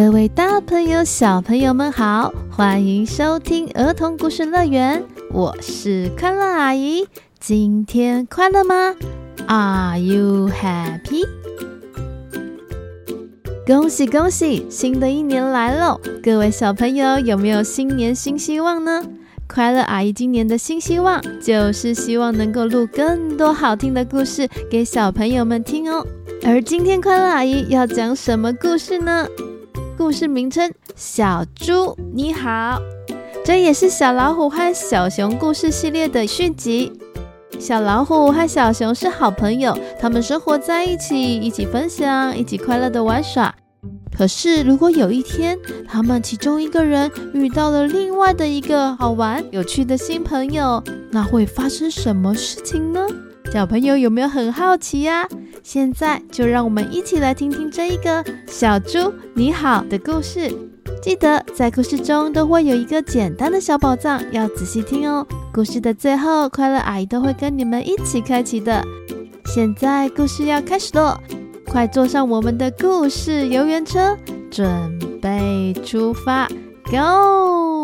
各位大朋友、小朋友们好，欢迎收听儿童故事乐园，我是快乐阿姨。今天快乐吗？Are you happy？恭喜恭喜，新的一年来喽！各位小朋友有没有新年新希望呢？快乐阿姨今年的新希望就是希望能够录更多好听的故事给小朋友们听哦。而今天快乐阿姨要讲什么故事呢？故事名称：小猪你好，这也是小老虎和小熊故事系列的续集。小老虎和小熊是好朋友，他们生活在一起，一起分享，一起快乐的玩耍。可是，如果有一天，他们其中一个人遇到了另外的一个好玩、有趣的新朋友，那会发生什么事情呢？小朋友有没有很好奇呀？现在就让我们一起来听听这一个小猪你好的故事。记得在故事中都会有一个简单的小宝藏，要仔细听哦。故事的最后，快乐阿姨都会跟你们一起开启的。现在故事要开始喽，快坐上我们的故事游园车，准备出发，Go！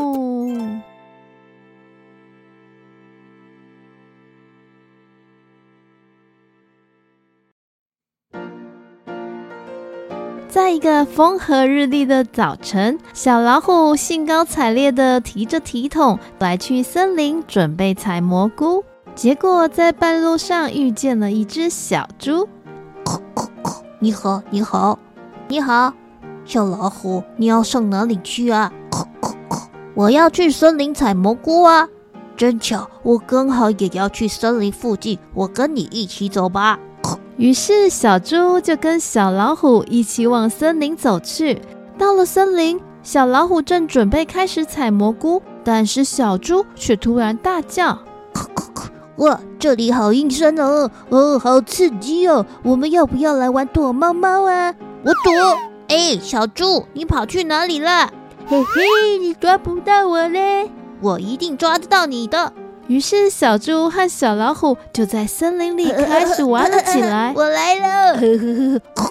在一个风和日丽的早晨，小老虎兴高采烈地提着提桶来去森林准备采蘑菇。结果在半路上遇见了一只小猪。你好，你好，你好，小老虎，你要上哪里去啊？我要去森林采蘑菇啊！真巧，我刚好也要去森林附近，我跟你一起走吧。于是，小猪就跟小老虎一起往森林走去。到了森林，小老虎正准备开始采蘑菇，但是小猪却突然大叫：“哇，这里好阴森哦！哦，好刺激哦！我们要不要来玩躲猫猫啊？”我躲。哎，小猪，你跑去哪里了？嘿嘿，你抓不到我嘞！我一定抓得到你的。于是，小猪和小老虎就在森林里开始玩了起来。我来了，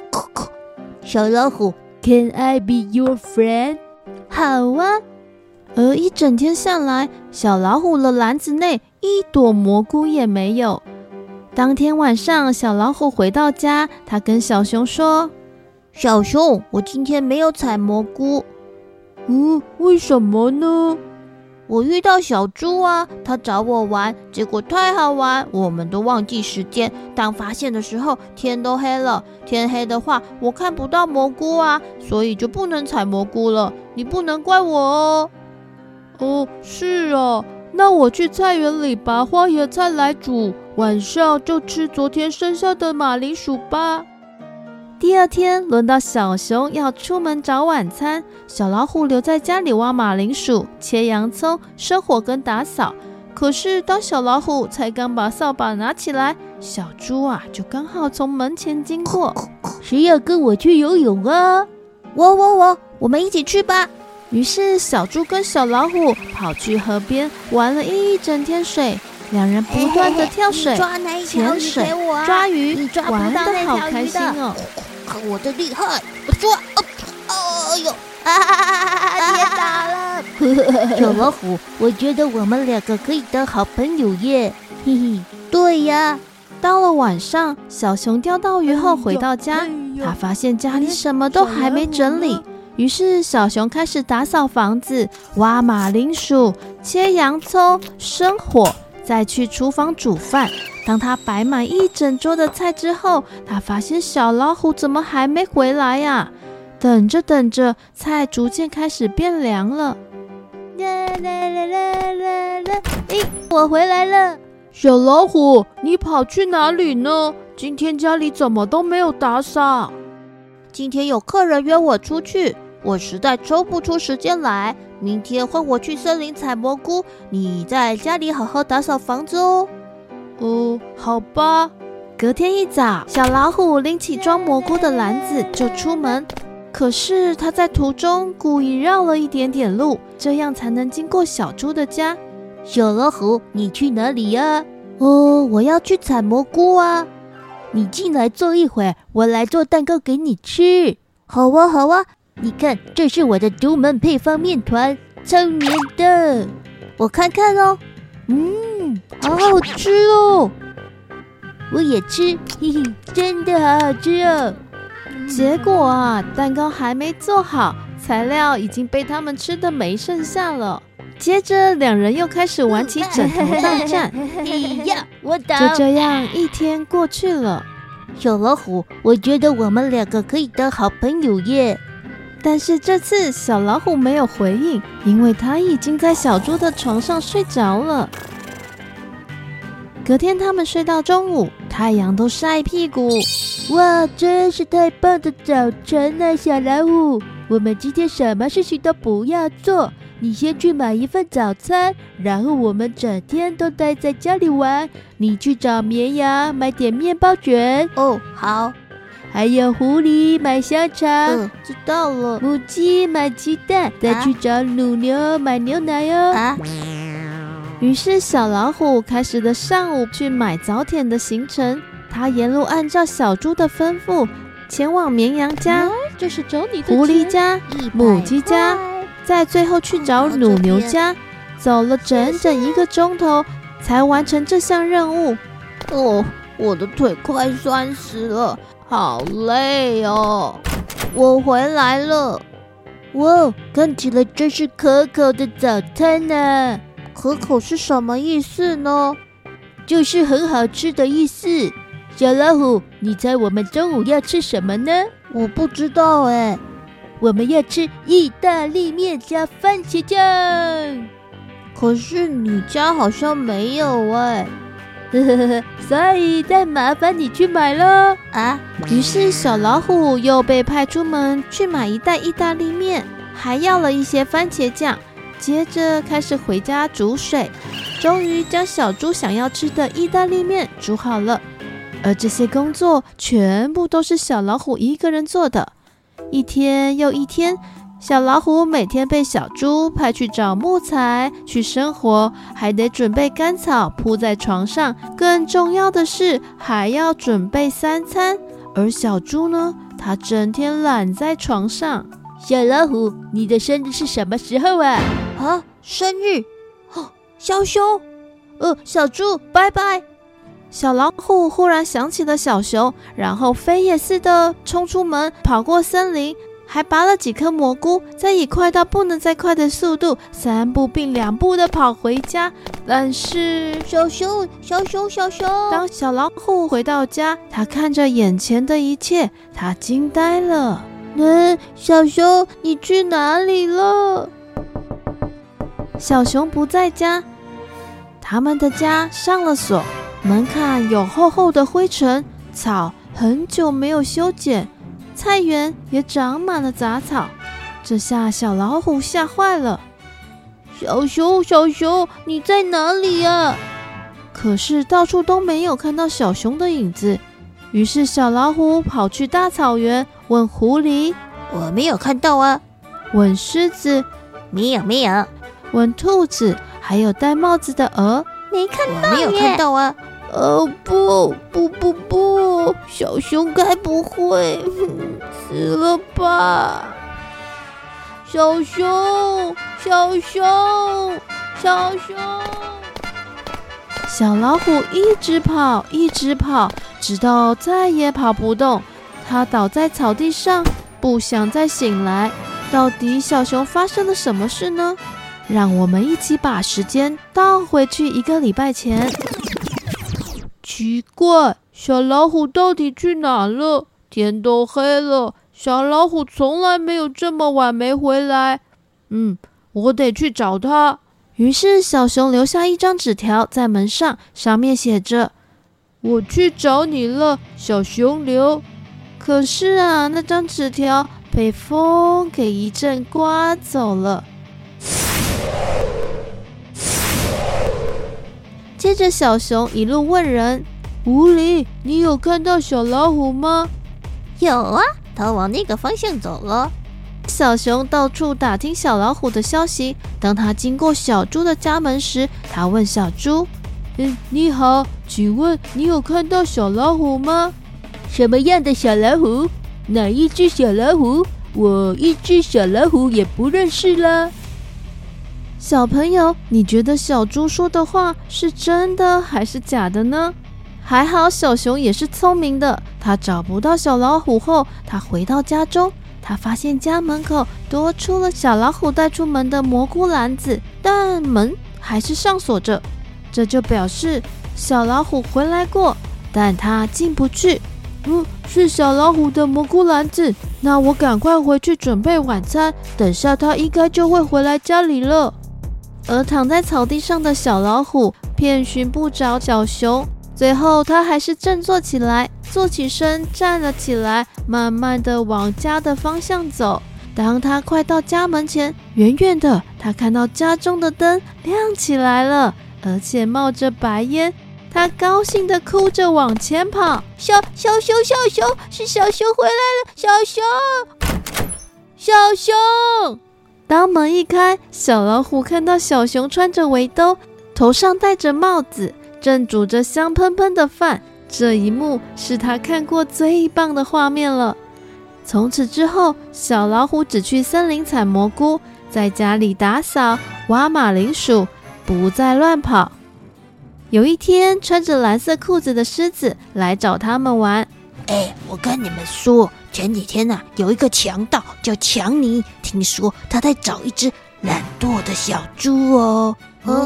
小老虎，Can I be your friend？好啊。而一整天下来，小老虎的篮子内一朵蘑菇也没有。当天晚上，小老虎回到家，他跟小熊说：“小熊，我今天没有采蘑菇。嗯，为什么呢？”我遇到小猪啊，他找我玩，结果太好玩，我们都忘记时间。当发现的时候，天都黑了。天黑的话，我看不到蘑菇啊，所以就不能采蘑菇了。你不能怪我哦。哦，是啊，那我去菜园里拔花椰菜来煮，晚上就吃昨天剩下的马铃薯吧。第二天轮到小熊要出门找晚餐，小老虎留在家里挖马铃薯、切洋葱、生火跟打扫。可是当小老虎才刚把扫把拿起来，小猪啊就刚好从门前经过。谁要跟我去游泳啊？我我我，我们一起去吧。于是小猪跟小老虎跑去河边玩了一整天水，两人不断的跳水、潜水、抓鱼，玩得好开心哦。看我的厉害！我抓！哦呦！啊哈哈哈哈！跌倒了！小老虎，我觉得我们两个可以当好朋友耶！嘿嘿，对呀。到了晚上，小熊钓到鱼后回到家，他发现家里什么都还没整理，于是小熊开始打扫房子、挖马铃薯、切洋葱、生火，再去厨房煮饭。当他摆满一整桌的菜之后，他发现小老虎怎么还没回来呀？等着等着，菜逐渐开始变凉了。啦啦啦啦啦啦！哎，我回来了！小老虎，你跑去哪里呢？今天家里怎么都没有打扫？今天有客人约我出去，我实在抽不出时间来。明天换我去森林采蘑菇，你在家里好好打扫房子哦。哦，好吧。隔天一早，小老虎拎起装蘑菇的篮子就出门。可是他在途中故意绕了一点点路，这样才能经过小猪的家。小老虎，你去哪里呀？哦，我要去采蘑菇啊。你进来坐一会儿，我来做蛋糕给你吃。好啊，好啊。你看，这是我的独门配方面团，超黏的。我看看哦。嗯，好好吃哦。我也吃，嘿嘿，真的好好吃哦。结果啊，蛋糕还没做好，材料已经被他们吃的没剩下了。接着，两人又开始玩起枕头大战。哎呀，我倒。就这样，一天过去了。小老虎，我觉得我们两个可以当好朋友耶。但是这次小老虎没有回应，因为它已经在小猪的床上睡着了。隔天他们睡到中午，太阳都晒屁股。哇，真是太棒的早晨啊，小老虎！我们今天什么事情都不要做。你先去买一份早餐，然后我们整天都待在家里玩。你去找绵羊买点面包卷哦，好。还有狐狸买香肠，嗯，知道了。母鸡买鸡蛋，再去找乳牛买牛奶哟。啊。于是小老虎开始了上午去买早点的行程。他沿路按照小猪的吩咐，前往绵羊家，就是找你的狐狸家、母鸡家。在最后去找乳牛家，走了整整一个钟头才完成这项任务。哦，我的腿快酸死了，好累哦！我回来了。哇，看起来真是可口的早餐呢。可口是什么意思呢？就是很好吃的意思。小老虎，你猜我们中午要吃什么呢？我不知道哎。我们要吃意大利面加番茄酱，可是你家好像没有哎，所以再麻烦你去买喽啊！于是小老虎又被派出门去买一袋意大利面，还要了一些番茄酱，接着开始回家煮水，终于将小猪想要吃的意大利面煮好了。而这些工作全部都是小老虎一个人做的。一天又一天，小老虎每天被小猪派去找木材去生活，还得准备干草铺在床上。更重要的是，还要准备三餐。而小猪呢，它整天懒在床上。小老虎，你的生日是什么时候啊？啊，生日？哦，小熊。呃，小猪，拜拜。小老虎忽然想起了小熊，然后飞也似的冲出门，跑过森林，还拔了几颗蘑菇，再以快到不能再快的速度，三步并两步的跑回家。但是，小熊，小熊，小熊，当小老虎回到家，他看着眼前的一切，他惊呆了。嗯，小熊，你去哪里了？小熊不在家，他们的家上了锁。门槛有厚厚的灰尘，草很久没有修剪，菜园也长满了杂草。这下小老虎吓坏了。小熊，小熊，你在哪里呀？可是到处都没有看到小熊的影子。于是小老虎跑去大草原，问狐狸：“我没有看到啊。”问狮子：“没有，没有。”问兔子，还有戴帽子的鹅：“没看到，没有看到啊。”哦，不不不不，小熊该不会死了吧？小熊，小熊，小熊，小老虎一直跑，一直跑，直到再也跑不动，它倒在草地上，不想再醒来。到底小熊。发生了什么事呢？让我们一起把时间倒回去一个礼拜前。奇怪，小老虎到底去哪了？天都黑了，小老虎从来没有这么晚没回来。嗯，我得去找他。于是小熊留下一张纸条在门上，上面写着：“我去找你了，小熊刘。”可是啊，那张纸条被风给一阵刮走了。接着，小熊一路问人：“狐狸，你有看到小老虎吗？”“有啊，它往那个方向走了。”小熊到处打听小老虎的消息。当他经过小猪的家门时，他问小猪：“嗯，你好，请问你有看到小老虎吗？什么样的小老虎？哪一只小老虎？我一只小老虎也不认识啦。”小朋友，你觉得小猪说的话是真的还是假的呢？还好小熊也是聪明的，他找不到小老虎后，他回到家中。他发现家门口多出了小老虎带出门的蘑菇篮子，但门还是上锁着，这就表示小老虎回来过，但他进不去。嗯，是小老虎的蘑菇篮子，那我赶快回去。准备晚餐，等下他应该就会回来家里了。而躺在草地上的小老虎遍寻不着小熊。最后，他还是振作起来，坐起身，站了起来，慢慢地往家的方向走。当他快到家门前，远远的，他看到家中的灯亮起来了，而且冒着白烟。他高兴地哭着往前跑：“小小熊，小熊，是小熊回来了！小熊，小熊！”当门一开，小老虎看到小熊穿着围兜，头上戴着帽子。正煮着香喷喷的饭，这一幕是他看过最棒的画面了。从此之后，小老虎只去森林采蘑菇，在家里打扫、挖马铃薯，不再乱跑。有一天，穿着蓝色裤子的狮子来找他们玩。哎，我跟你们说，前几天呐、啊，有一个强盗叫强尼，听说他在找一只懒惰的小猪哦。嗯。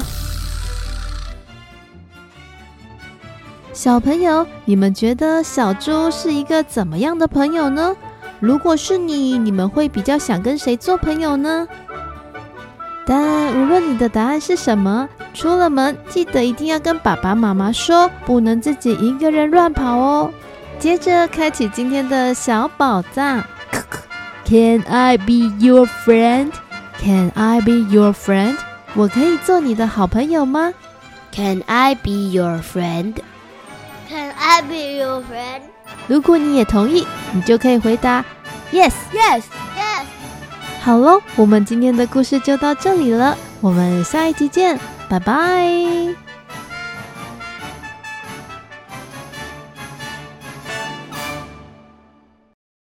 小朋友，你们觉得小猪是一个怎么样的朋友呢？如果是你，你们会比较想跟谁做朋友呢？但无论你的答案是什么，出了门记得一定要跟爸爸妈妈说，不能自己一个人乱跑哦。接着开启今天的小宝藏。Can I be your friend? Can I be your friend? 我可以做你的好朋友吗？Can I be your friend? Can I be your friend？如果你也同意，你就可以回答 Yes，Yes，Yes。好喽，我们今天的故事就到这里了，我们下一集见，拜拜。